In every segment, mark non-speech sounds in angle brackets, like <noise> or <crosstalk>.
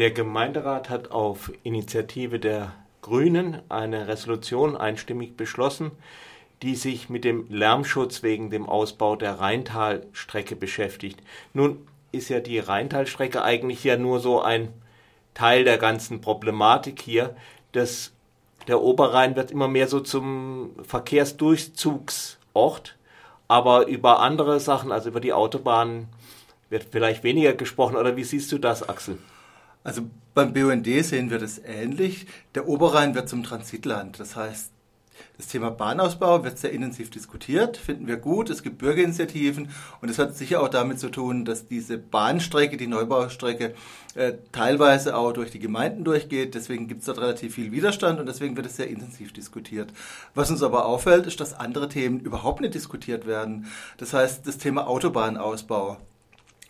Der Gemeinderat hat auf Initiative der Grünen eine Resolution einstimmig beschlossen, die sich mit dem Lärmschutz wegen dem Ausbau der Rheintalstrecke beschäftigt. Nun ist ja die Rheintalstrecke eigentlich ja nur so ein Teil der ganzen Problematik hier. Das, der Oberrhein wird immer mehr so zum Verkehrsdurchzugsort, aber über andere Sachen, also über die Autobahnen, wird vielleicht weniger gesprochen. Oder wie siehst du das, Axel? Also beim BUND sehen wir das ähnlich. Der Oberrhein wird zum Transitland. Das heißt, das Thema Bahnausbau wird sehr intensiv diskutiert, finden wir gut. Es gibt Bürgerinitiativen und es hat sicher auch damit zu tun, dass diese Bahnstrecke, die Neubaustrecke, äh, teilweise auch durch die Gemeinden durchgeht. Deswegen gibt es dort relativ viel Widerstand und deswegen wird es sehr intensiv diskutiert. Was uns aber auffällt, ist, dass andere Themen überhaupt nicht diskutiert werden. Das heißt, das Thema Autobahnausbau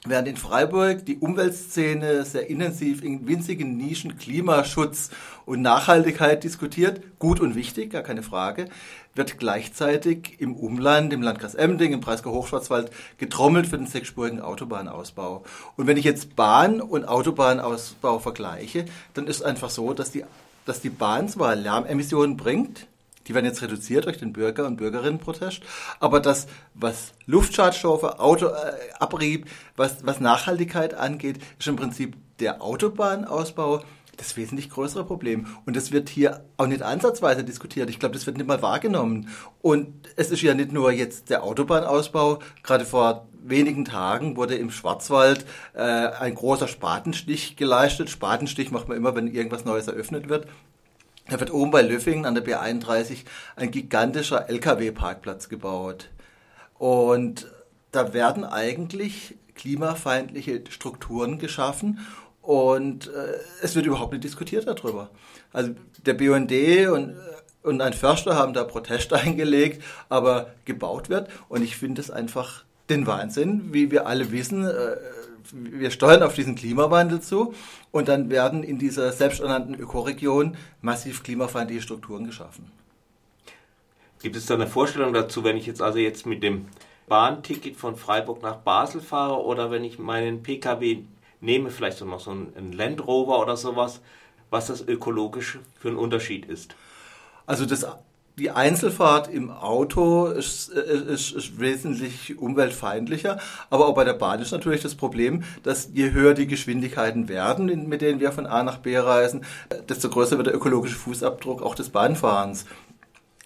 Während in Freiburg die Umweltszene sehr intensiv in winzigen Nischen Klimaschutz und Nachhaltigkeit diskutiert, gut und wichtig, gar keine Frage, wird gleichzeitig im Umland, im Landkreis Emding, im Breisgau Hochschwarzwald getrommelt für den sechsspurigen Autobahnausbau. Und wenn ich jetzt Bahn- und Autobahnausbau vergleiche, dann ist einfach so, dass die, dass die Bahn zwar Lärmemissionen bringt, die werden jetzt reduziert durch den Bürger- und Bürgerinnenprotest. Aber das, was Luftschadstoffe, Autoabrieb, äh, was, was Nachhaltigkeit angeht, ist im Prinzip der Autobahnausbau das wesentlich größere Problem. Und das wird hier auch nicht ansatzweise diskutiert. Ich glaube, das wird nicht mal wahrgenommen. Und es ist ja nicht nur jetzt der Autobahnausbau. Gerade vor wenigen Tagen wurde im Schwarzwald äh, ein großer Spatenstich geleistet. Spatenstich macht man immer, wenn irgendwas Neues eröffnet wird. Da wird oben bei Löffingen an der B31 ein gigantischer Lkw-Parkplatz gebaut. Und da werden eigentlich klimafeindliche Strukturen geschaffen und äh, es wird überhaupt nicht diskutiert darüber. Also der BUND und, und ein Förster haben da Protest <laughs> eingelegt, aber gebaut wird. Und ich finde es einfach den Wahnsinn, wie wir alle wissen. Äh, wir steuern auf diesen Klimawandel zu und dann werden in dieser selbsternannten Ökoregion massiv klimafeindliche Strukturen geschaffen. Gibt es da eine Vorstellung dazu, wenn ich jetzt also jetzt mit dem Bahnticket von Freiburg nach Basel fahre oder wenn ich meinen Pkw nehme, vielleicht so noch so einen Land Rover oder sowas, was das ökologisch für ein Unterschied ist? Also das die Einzelfahrt im Auto ist, ist, ist, wesentlich umweltfeindlicher, aber auch bei der Bahn ist natürlich das Problem, dass je höher die Geschwindigkeiten werden, mit denen wir von A nach B reisen, desto größer wird der ökologische Fußabdruck auch des Bahnfahrens.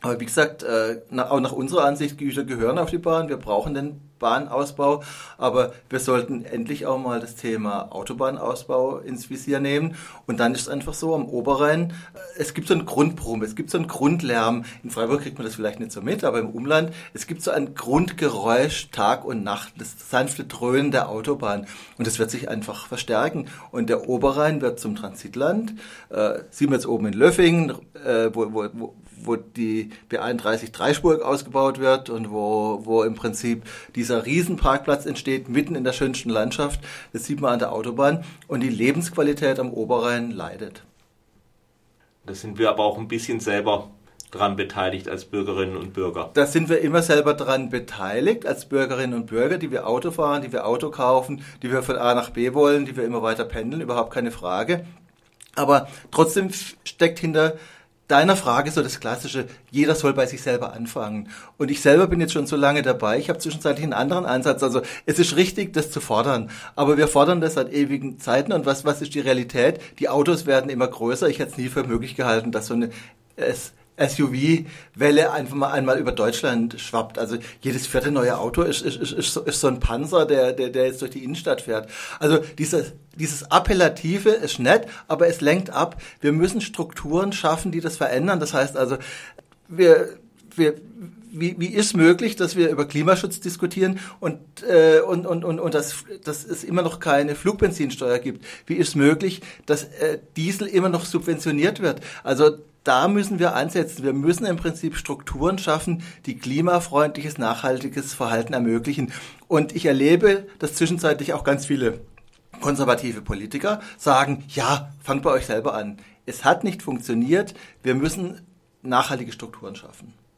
Aber wie gesagt, äh, auch nach unserer Ansicht, Güter gehören auf die Bahn. Wir brauchen den Bahnausbau. Aber wir sollten endlich auch mal das Thema Autobahnausbau ins Visier nehmen. Und dann ist es einfach so, am Oberrhein, äh, es gibt so einen Grundbrumm, es gibt so einen Grundlärm. In Freiburg kriegt man das vielleicht nicht so mit, aber im Umland, es gibt so ein Grundgeräusch Tag und Nacht, das sanfte Dröhnen der Autobahn. Und das wird sich einfach verstärken. Und der Oberrhein wird zum Transitland. Äh, sehen wir jetzt oben in Löffingen, äh, wo, wo, wo die B31 dreispurig ausgebaut wird und wo, wo im Prinzip dieser Riesenparkplatz entsteht, mitten in der schönsten Landschaft. Das sieht man an der Autobahn. Und die Lebensqualität am Oberrhein leidet. Da sind wir aber auch ein bisschen selber dran beteiligt als Bürgerinnen und Bürger. Da sind wir immer selber dran beteiligt als Bürgerinnen und Bürger, die wir Auto fahren, die wir Auto kaufen, die wir von A nach B wollen, die wir immer weiter pendeln, überhaupt keine Frage. Aber trotzdem steckt hinter deiner Frage so das klassische, jeder soll bei sich selber anfangen. Und ich selber bin jetzt schon so lange dabei, ich habe zwischenzeitlich einen anderen Ansatz. Also es ist richtig, das zu fordern, aber wir fordern das seit ewigen Zeiten. Und was, was ist die Realität? Die Autos werden immer größer. Ich hätte es nie für möglich gehalten, dass so eine es SUV-Welle einfach mal einmal über Deutschland schwappt. Also jedes vierte neue Auto ist, ist, ist, ist, so, ist so ein Panzer, der, der, der jetzt durch die Innenstadt fährt. Also dieses, dieses Appellative ist nett, aber es lenkt ab. Wir müssen Strukturen schaffen, die das verändern. Das heißt also, wir, wir, wie, wie ist möglich, dass wir über Klimaschutz diskutieren und, äh, und, und, und, und dass, dass es immer noch keine Flugbenzinsteuer gibt? Wie ist möglich, dass äh, Diesel immer noch subventioniert wird? Also da müssen wir ansetzen. Wir müssen im Prinzip Strukturen schaffen, die klimafreundliches, nachhaltiges Verhalten ermöglichen. Und ich erlebe, dass zwischenzeitlich auch ganz viele konservative Politiker sagen, ja, fangt bei euch selber an. Es hat nicht funktioniert. Wir müssen nachhaltige Strukturen schaffen.